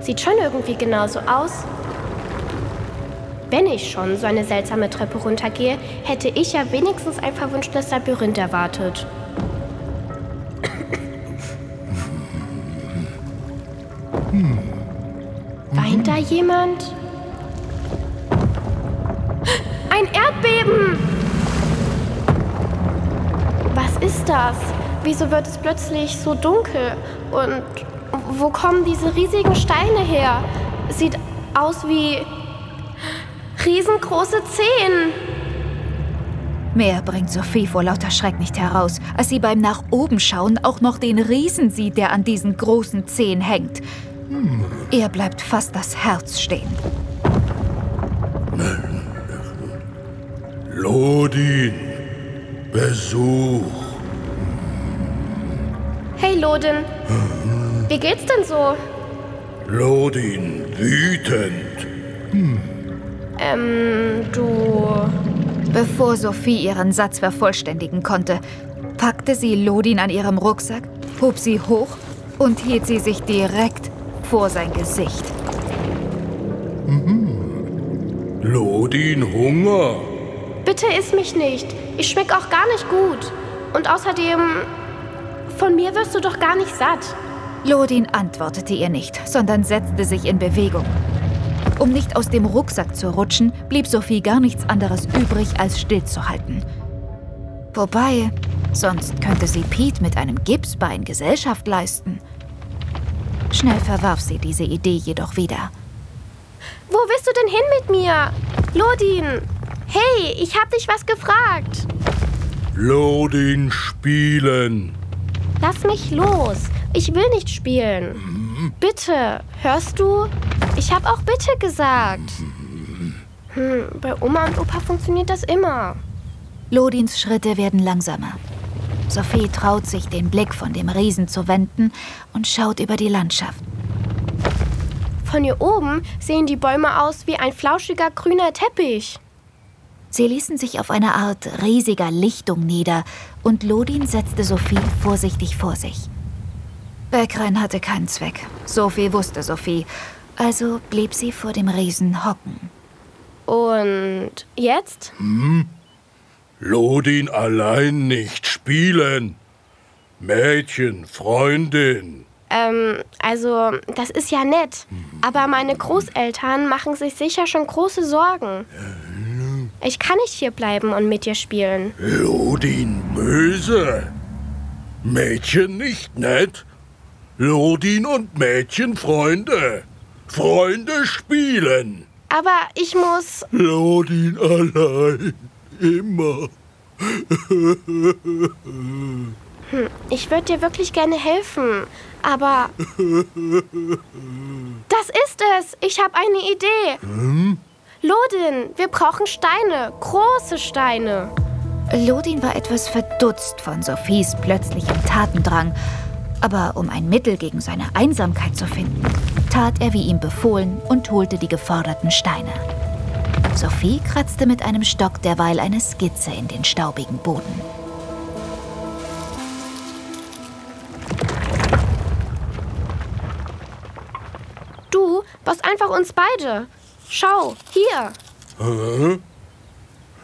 Sieht schon irgendwie genauso aus. Wenn ich schon so eine seltsame Treppe runtergehe, hätte ich ja wenigstens ein verwunschtes Labyrinth erwartet. Weint da jemand? Ein Erdbeben! Was ist das? Wieso wird es plötzlich so dunkel? Und wo kommen diese riesigen Steine her? Sieht aus wie riesengroße Zehen. Mehr bringt Sophie vor lauter Schreck nicht heraus, als sie beim nach oben schauen auch noch den Riesen sieht, der an diesen großen Zehen hängt. Ihr bleibt fast das Herz stehen. Lodin, Besuch. Hey Lodin, wie geht's denn so? Lodin, wütend. Ähm, du. Bevor Sophie ihren Satz vervollständigen konnte, packte sie Lodin an ihrem Rucksack, hob sie hoch und hielt sie sich direkt vor sein Gesicht. Lodin, Hunger. Bitte iss mich nicht. Ich schmeck auch gar nicht gut. Und außerdem. Von mir wirst du doch gar nicht satt. Lodin antwortete ihr nicht, sondern setzte sich in Bewegung. Um nicht aus dem Rucksack zu rutschen, blieb Sophie gar nichts anderes übrig, als stillzuhalten. Wobei, sonst könnte sie Pete mit einem Gipsbein Gesellschaft leisten. Schnell verwarf sie diese Idee jedoch wieder. Wo willst du denn hin mit mir? Lodin! Hey, ich hab dich was gefragt. Lodin, spielen. Lass mich los. Ich will nicht spielen. Bitte, hörst du? Ich hab auch bitte gesagt. Hm, bei Oma und Opa funktioniert das immer. Lodins Schritte werden langsamer. Sophie traut sich, den Blick von dem Riesen zu wenden und schaut über die Landschaft. Von hier oben sehen die Bäume aus wie ein flauschiger grüner Teppich. Sie ließen sich auf eine Art riesiger Lichtung nieder und Lodin setzte Sophie vorsichtig vor sich. Wegrennen hatte keinen Zweck. So viel wusste Sophie. Also blieb sie vor dem Riesen hocken. Und jetzt? Lodin allein nicht spielen. Mädchen, Freundin. Ähm, also, das ist ja nett. Aber meine Großeltern machen sich sicher schon große Sorgen. Ich kann nicht hier bleiben und mit dir spielen. Lodin böse. Mädchen nicht nett. Lodin und Mädchen Freunde. Freunde spielen. Aber ich muss. Lodin allein. Immer. Ich würde dir wirklich gerne helfen. Aber. Das ist es. Ich habe eine Idee. Lodin, wir brauchen Steine. Große Steine. Lodin war etwas verdutzt von Sophies plötzlichem Tatendrang. Aber um ein Mittel gegen seine Einsamkeit zu finden, tat er wie ihm befohlen und holte die geforderten Steine. Sophie kratzte mit einem Stock derweil eine Skizze in den staubigen Boden. Du, was einfach uns beide. Schau, hier.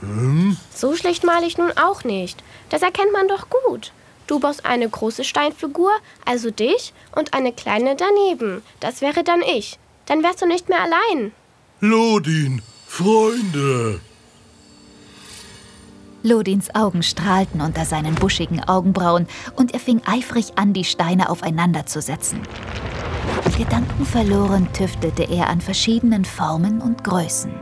Hm? So schlecht male ich nun auch nicht. Das erkennt man doch gut. Du baust eine große Steinfigur, also dich, und eine kleine daneben. Das wäre dann ich. Dann wärst du nicht mehr allein. Lodin, Freunde. Lodins Augen strahlten unter seinen buschigen Augenbrauen und er fing eifrig an, die Steine aufeinander zu setzen. Gedankenverloren tüftelte er an verschiedenen Formen und Größen.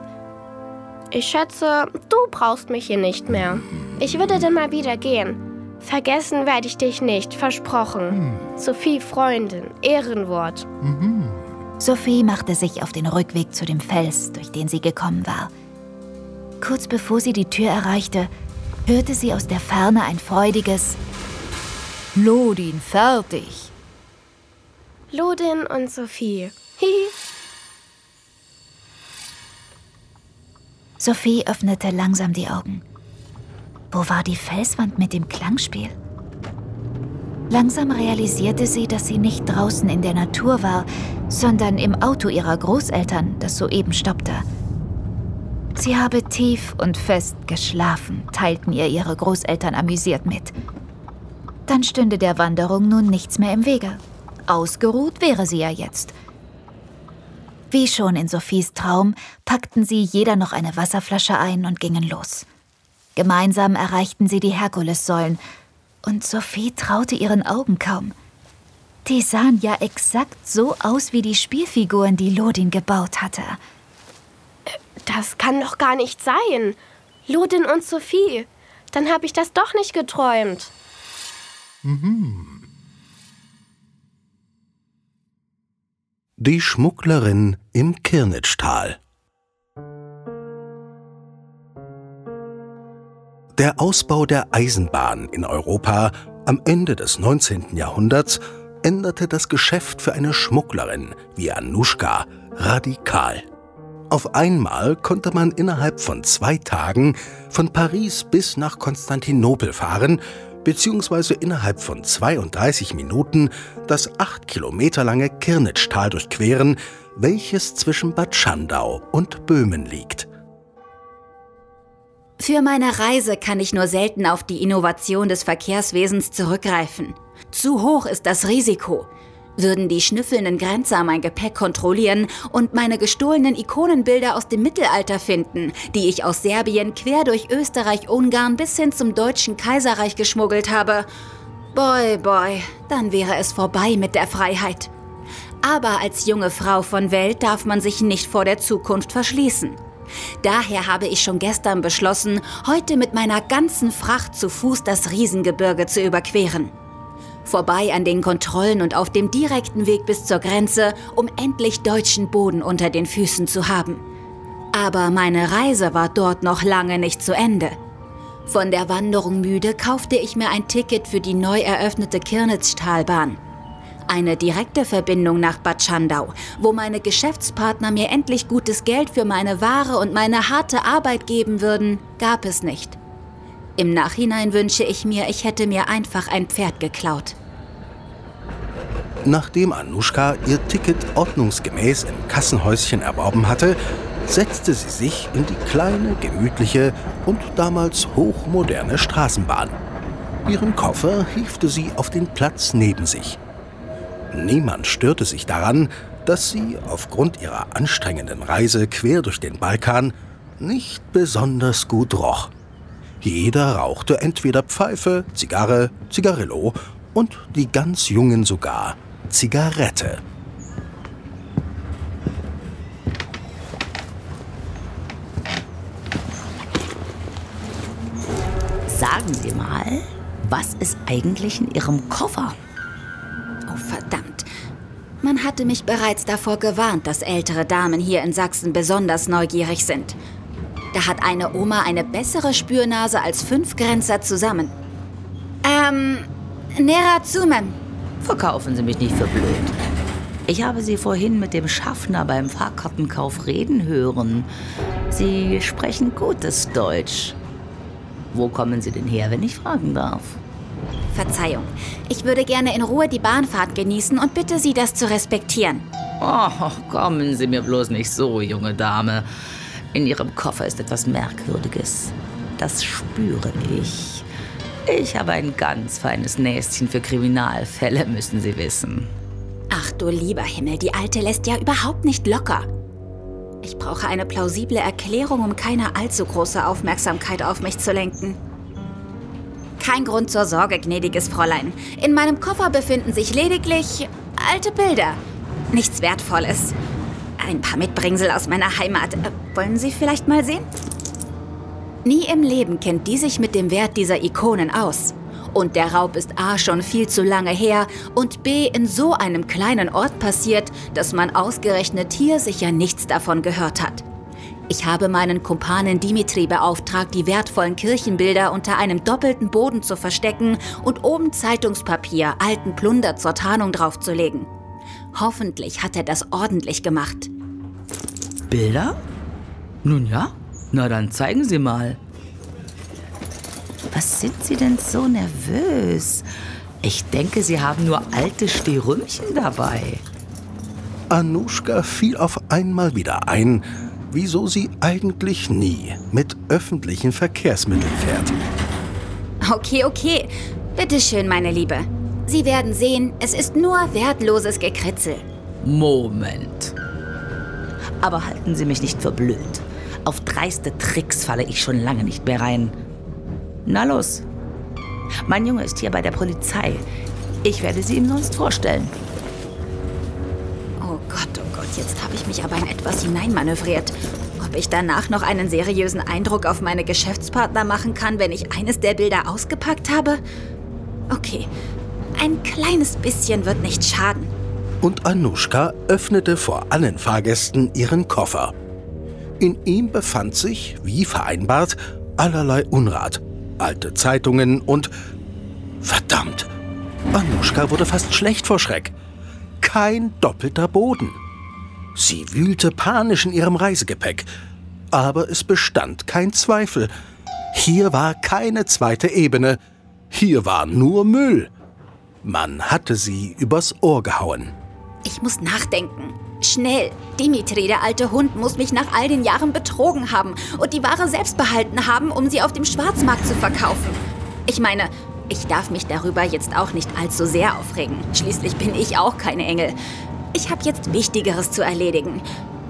Ich schätze, du brauchst mich hier nicht mehr. Ich würde dann mal wieder gehen. Vergessen werde ich dich nicht, versprochen. Sophie, Freundin, Ehrenwort. Sophie machte sich auf den Rückweg zu dem Fels, durch den sie gekommen war. Kurz bevor sie die Tür erreichte, hörte sie aus der Ferne ein freudiges Lodin fertig. Lodin und Sophie. Hihi. Sophie öffnete langsam die Augen. Wo war die Felswand mit dem Klangspiel? Langsam realisierte sie, dass sie nicht draußen in der Natur war, sondern im Auto ihrer Großeltern, das soeben stoppte. Sie habe tief und fest geschlafen, teilten ihr ihre Großeltern amüsiert mit. Dann stünde der Wanderung nun nichts mehr im Wege. Ausgeruht wäre sie ja jetzt. Wie schon in Sophies Traum packten sie jeder noch eine Wasserflasche ein und gingen los. Gemeinsam erreichten sie die Herkulessäulen, und Sophie traute ihren Augen kaum. Die sahen ja exakt so aus wie die Spielfiguren, die Lodin gebaut hatte. Das kann doch gar nicht sein. Lodin und Sophie. Dann habe ich das doch nicht geträumt. Die Schmugglerin im Kirnitschtal. Der Ausbau der Eisenbahn in Europa am Ende des 19. Jahrhunderts änderte das Geschäft für eine Schmugglerin wie Anushka radikal. Auf einmal konnte man innerhalb von zwei Tagen von Paris bis nach Konstantinopel fahren, beziehungsweise innerhalb von 32 Minuten das acht Kilometer lange Kirnitschtal durchqueren, welches zwischen Bad Schandau und Böhmen liegt. Für meine Reise kann ich nur selten auf die Innovation des Verkehrswesens zurückgreifen. Zu hoch ist das Risiko. Würden die schnüffelnden Grenzer mein Gepäck kontrollieren und meine gestohlenen Ikonenbilder aus dem Mittelalter finden, die ich aus Serbien quer durch Österreich, Ungarn bis hin zum Deutschen Kaiserreich geschmuggelt habe, boy, boy, dann wäre es vorbei mit der Freiheit. Aber als junge Frau von Welt darf man sich nicht vor der Zukunft verschließen. Daher habe ich schon gestern beschlossen, heute mit meiner ganzen Fracht zu Fuß das Riesengebirge zu überqueren. Vorbei an den Kontrollen und auf dem direkten Weg bis zur Grenze, um endlich deutschen Boden unter den Füßen zu haben. Aber meine Reise war dort noch lange nicht zu Ende. Von der Wanderung müde kaufte ich mir ein Ticket für die neu eröffnete Kirnitztalbahn. Eine direkte Verbindung nach Bad Schandau, wo meine Geschäftspartner mir endlich gutes Geld für meine Ware und meine harte Arbeit geben würden, gab es nicht. Im Nachhinein wünsche ich mir, ich hätte mir einfach ein Pferd geklaut. Nachdem Anushka ihr Ticket ordnungsgemäß im Kassenhäuschen erworben hatte, setzte sie sich in die kleine, gemütliche und damals hochmoderne Straßenbahn. Ihren Koffer hiefte sie auf den Platz neben sich. Niemand störte sich daran, dass sie aufgrund ihrer anstrengenden Reise quer durch den Balkan nicht besonders gut roch. Jeder rauchte entweder Pfeife, Zigarre, Zigarillo und die ganz Jungen sogar Zigarette. Sagen Sie mal, was ist eigentlich in Ihrem Koffer? Man hatte mich bereits davor gewarnt, dass ältere Damen hier in Sachsen besonders neugierig sind. Da hat eine Oma eine bessere Spürnase als fünf Grenzer zusammen. Ähm, Nera Zumem. Verkaufen Sie mich nicht für blöd. Ich habe Sie vorhin mit dem Schaffner beim Fahrkartenkauf reden hören. Sie sprechen gutes Deutsch. Wo kommen Sie denn her, wenn ich fragen darf? Verzeihung. Ich würde gerne in Ruhe die Bahnfahrt genießen und bitte Sie, das zu respektieren. Oh, kommen Sie mir bloß nicht so, junge Dame. In Ihrem Koffer ist etwas Merkwürdiges. Das spüre ich. Ich habe ein ganz feines Näschen für Kriminalfälle, müssen Sie wissen. Ach du lieber Himmel, die Alte lässt ja überhaupt nicht locker. Ich brauche eine plausible Erklärung, um keine allzu große Aufmerksamkeit auf mich zu lenken. Kein Grund zur Sorge, gnädiges Fräulein. In meinem Koffer befinden sich lediglich alte Bilder. Nichts Wertvolles. Ein paar Mitbringsel aus meiner Heimat. Äh, wollen Sie vielleicht mal sehen? Nie im Leben kennt die sich mit dem Wert dieser Ikonen aus. Und der Raub ist A schon viel zu lange her und B in so einem kleinen Ort passiert, dass man ausgerechnet hier sicher nichts davon gehört hat. Ich habe meinen Kumpanen Dimitri beauftragt, die wertvollen Kirchenbilder unter einem doppelten Boden zu verstecken und oben Zeitungspapier, alten Plunder zur Tarnung draufzulegen. Hoffentlich hat er das ordentlich gemacht. Bilder? Nun ja, na dann zeigen Sie mal. Was sind Sie denn so nervös? Ich denke, Sie haben nur alte Stehrümchen dabei. Anuschka fiel auf einmal wieder ein, wieso sie eigentlich nie mit öffentlichen Verkehrsmitteln fährt. Okay, okay. Bitte schön, meine Liebe. Sie werden sehen, es ist nur wertloses Gekritzel. Moment. Aber halten Sie mich nicht für blöd. Auf dreiste Tricks falle ich schon lange nicht mehr rein. Na los. Mein Junge ist hier bei der Polizei. Ich werde sie ihm sonst vorstellen. Ich mich aber in etwas hineinmanövriert. Ob ich danach noch einen seriösen Eindruck auf meine Geschäftspartner machen kann, wenn ich eines der Bilder ausgepackt habe? Okay, ein kleines bisschen wird nicht schaden. Und Anuschka öffnete vor allen Fahrgästen ihren Koffer. In ihm befand sich, wie vereinbart, allerlei Unrat, alte Zeitungen und... Verdammt! Anuschka wurde fast schlecht vor Schreck. Kein doppelter Boden. Sie wühlte panisch in ihrem Reisegepäck. Aber es bestand kein Zweifel. Hier war keine zweite Ebene. Hier war nur Müll. Man hatte sie übers Ohr gehauen. Ich muss nachdenken. Schnell. Dimitri, der alte Hund, muss mich nach all den Jahren betrogen haben und die Ware selbst behalten haben, um sie auf dem Schwarzmarkt zu verkaufen. Ich meine, ich darf mich darüber jetzt auch nicht allzu sehr aufregen. Schließlich bin ich auch kein Engel. Ich habe jetzt Wichtigeres zu erledigen.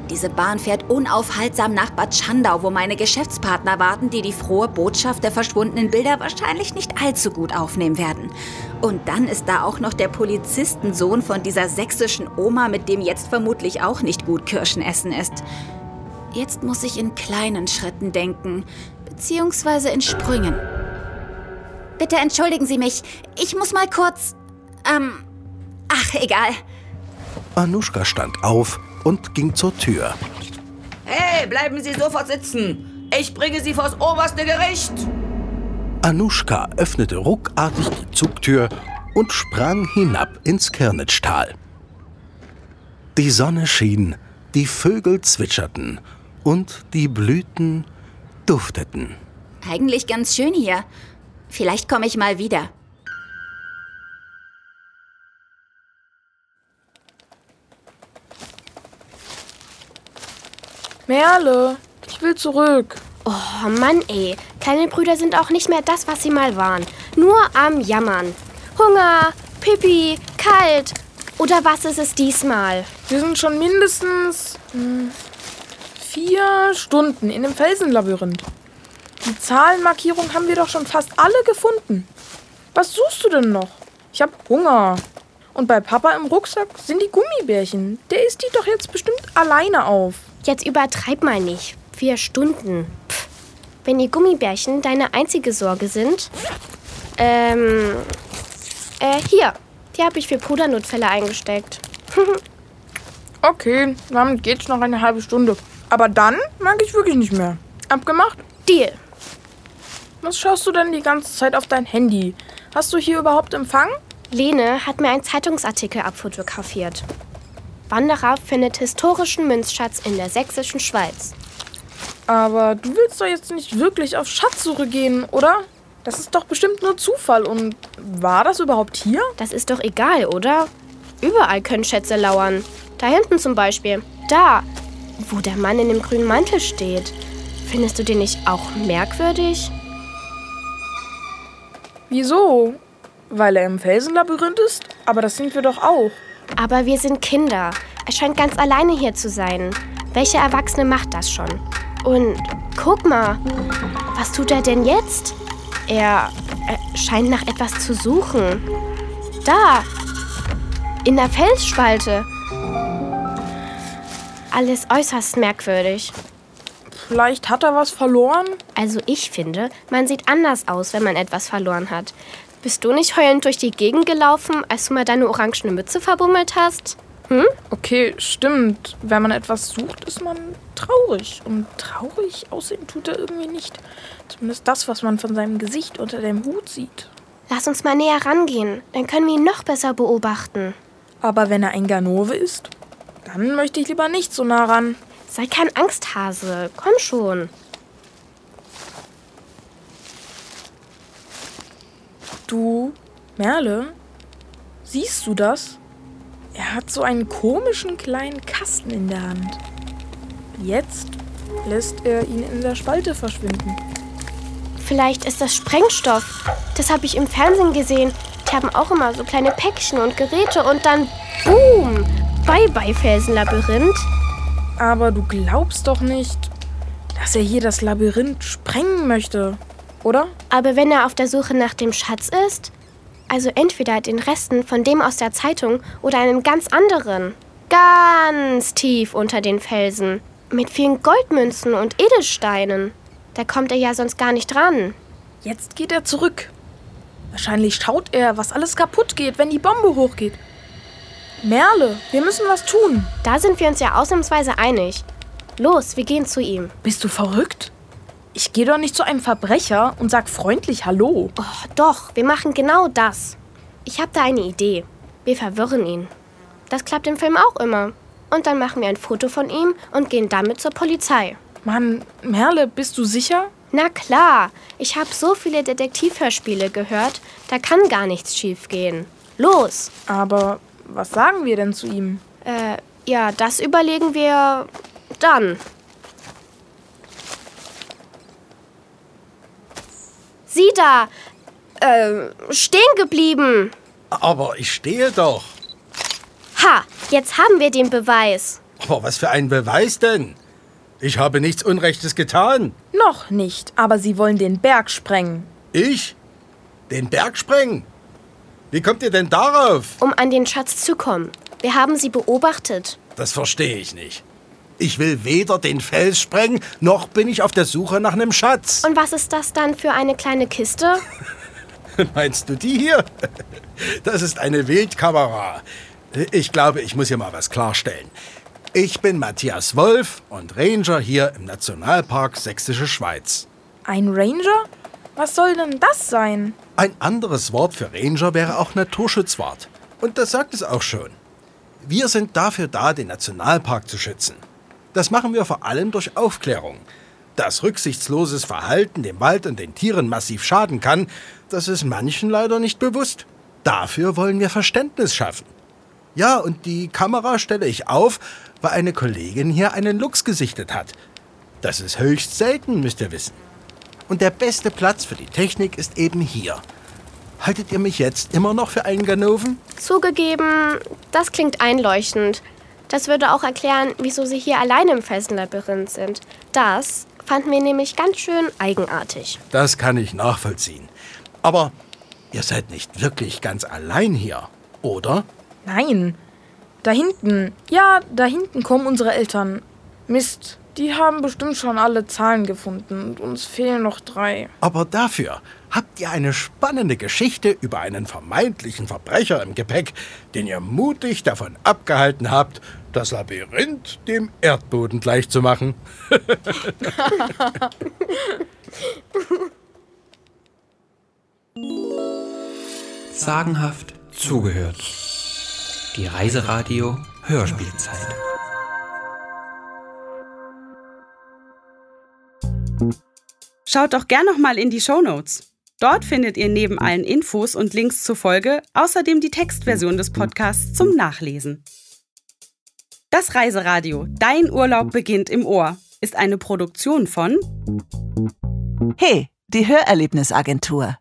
Diese Bahn fährt unaufhaltsam nach Bad Schandau, wo meine Geschäftspartner warten, die die frohe Botschaft der verschwundenen Bilder wahrscheinlich nicht allzu gut aufnehmen werden. Und dann ist da auch noch der Polizistensohn von dieser sächsischen Oma, mit dem jetzt vermutlich auch nicht gut Kirschen essen ist. Jetzt muss ich in kleinen Schritten denken, beziehungsweise in Sprüngen. Bitte entschuldigen Sie mich, ich muss mal kurz... Ähm... Ach, egal. Anuschka stand auf und ging zur Tür. Hey, bleiben Sie sofort sitzen! Ich bringe Sie vors oberste Gericht! Anuschka öffnete ruckartig die Zugtür und sprang hinab ins Kirnitschtal. Die Sonne schien, die Vögel zwitscherten und die Blüten dufteten. Eigentlich ganz schön hier. Vielleicht komme ich mal wieder. Merle, ich will zurück. Oh Mann, ey. Kleine Brüder sind auch nicht mehr das, was sie mal waren. Nur am Jammern. Hunger, Pipi, kalt. Oder was ist es diesmal? Wir sind schon mindestens hm, vier Stunden in dem Felsenlabyrinth. Die Zahlenmarkierung haben wir doch schon fast alle gefunden. Was suchst du denn noch? Ich hab Hunger. Und bei Papa im Rucksack sind die Gummibärchen. Der isst die doch jetzt bestimmt alleine auf. Jetzt übertreib mal nicht. Vier Stunden. Pff. Wenn die Gummibärchen deine einzige Sorge sind. Ähm. Äh, hier. Die habe ich für Pudernotfälle eingesteckt. okay, damit geht's noch eine halbe Stunde. Aber dann mag ich wirklich nicht mehr. Abgemacht? Deal. Was schaust du denn die ganze Zeit auf dein Handy? Hast du hier überhaupt Empfang? Lene hat mir einen Zeitungsartikel abfotografiert. Wanderer findet historischen Münzschatz in der sächsischen Schweiz. Aber du willst doch jetzt nicht wirklich auf Schatzsuche gehen, oder? Das ist doch bestimmt nur Zufall. Und war das überhaupt hier? Das ist doch egal, oder? Überall können Schätze lauern. Da hinten zum Beispiel. Da. wo der Mann in dem grünen Mantel steht. Findest du den nicht auch merkwürdig? Wieso? Weil er im Felsenlabyrinth ist? Aber das sind wir doch auch. Aber wir sind Kinder. Er scheint ganz alleine hier zu sein. Welche Erwachsene macht das schon? Und guck mal, was tut er denn jetzt? Er, er scheint nach etwas zu suchen. Da, in der Felsspalte. Alles äußerst merkwürdig. Vielleicht hat er was verloren? Also ich finde, man sieht anders aus, wenn man etwas verloren hat. Bist du nicht heulend durch die Gegend gelaufen, als du mal deine orangene Mütze verbummelt hast? Hm? Okay, stimmt. Wenn man etwas sucht, ist man traurig. Und traurig aussehen tut er irgendwie nicht. Zumindest das, was man von seinem Gesicht unter dem Hut sieht. Lass uns mal näher rangehen. Dann können wir ihn noch besser beobachten. Aber wenn er ein Ganove ist, dann möchte ich lieber nicht so nah ran. Sei kein Angsthase. Komm schon. Du, Merle, siehst du das? Er hat so einen komischen kleinen Kasten in der Hand. Jetzt lässt er ihn in der Spalte verschwinden. Vielleicht ist das Sprengstoff. Das habe ich im Fernsehen gesehen. Die haben auch immer so kleine Päckchen und Geräte und dann Boom! Bye-bye Felsenlabyrinth. Aber du glaubst doch nicht, dass er hier das Labyrinth sprengen möchte, oder? Aber wenn er auf der Suche nach dem Schatz ist, also entweder den Resten von dem aus der Zeitung oder einem ganz anderen, ganz tief unter den Felsen, mit vielen Goldmünzen und Edelsteinen, da kommt er ja sonst gar nicht dran. Jetzt geht er zurück. Wahrscheinlich schaut er, was alles kaputt geht, wenn die Bombe hochgeht. Merle, wir müssen was tun. Da sind wir uns ja ausnahmsweise einig. Los, wir gehen zu ihm. Bist du verrückt? Ich gehe doch nicht zu einem Verbrecher und sag freundlich Hallo. Oh, doch, wir machen genau das. Ich habe da eine Idee. Wir verwirren ihn. Das klappt im Film auch immer. Und dann machen wir ein Foto von ihm und gehen damit zur Polizei. Mann, Merle, bist du sicher? Na klar, ich habe so viele Detektivhörspiele gehört, da kann gar nichts schiefgehen. Los! Aber was sagen wir denn zu ihm? Äh, ja, das überlegen wir dann. Sieh da! Äh, stehen geblieben! Aber ich stehe doch. Ha! Jetzt haben wir den Beweis. Aber was für ein Beweis denn? Ich habe nichts Unrechtes getan. Noch nicht, aber Sie wollen den Berg sprengen. Ich? Den Berg sprengen? Wie kommt ihr denn darauf? Um an den Schatz zu kommen. Wir haben sie beobachtet. Das verstehe ich nicht. Ich will weder den Fels sprengen, noch bin ich auf der Suche nach einem Schatz. Und was ist das dann für eine kleine Kiste? Meinst du die hier? Das ist eine Wildkamera. Ich glaube, ich muss hier mal was klarstellen. Ich bin Matthias Wolf und Ranger hier im Nationalpark Sächsische Schweiz. Ein Ranger? Was soll denn das sein? Ein anderes Wort für Ranger wäre auch Naturschutzwart. Und das sagt es auch schon. Wir sind dafür da, den Nationalpark zu schützen. Das machen wir vor allem durch Aufklärung. Dass rücksichtsloses Verhalten dem Wald und den Tieren massiv schaden kann, das ist manchen leider nicht bewusst. Dafür wollen wir Verständnis schaffen. Ja, und die Kamera stelle ich auf, weil eine Kollegin hier einen Luchs gesichtet hat. Das ist höchst selten, müsst ihr wissen. Und der beste Platz für die Technik ist eben hier. Haltet ihr mich jetzt immer noch für einen Ganoven? Zugegeben, das klingt einleuchtend. Das würde auch erklären, wieso Sie hier alleine im Felsenlabyrinth sind. Das fanden wir nämlich ganz schön eigenartig. Das kann ich nachvollziehen. Aber ihr seid nicht wirklich ganz allein hier, oder? Nein. Da hinten. Ja, da hinten kommen unsere Eltern. Mist. Die haben bestimmt schon alle Zahlen gefunden und uns fehlen noch drei. Aber dafür habt ihr eine spannende Geschichte über einen vermeintlichen Verbrecher im Gepäck, den ihr mutig davon abgehalten habt, das Labyrinth dem Erdboden gleichzumachen. Sagenhaft zugehört. Die Reiseradio Hörspielzeit. Schaut doch gern noch mal in die Shownotes. Dort findet ihr neben hm. allen Infos und Links zur Folge außerdem die Textversion des hm. Podcasts zum Nachlesen. Das Reiseradio Dein Urlaub beginnt im Ohr ist eine Produktion von Hey, die Hörerlebnisagentur.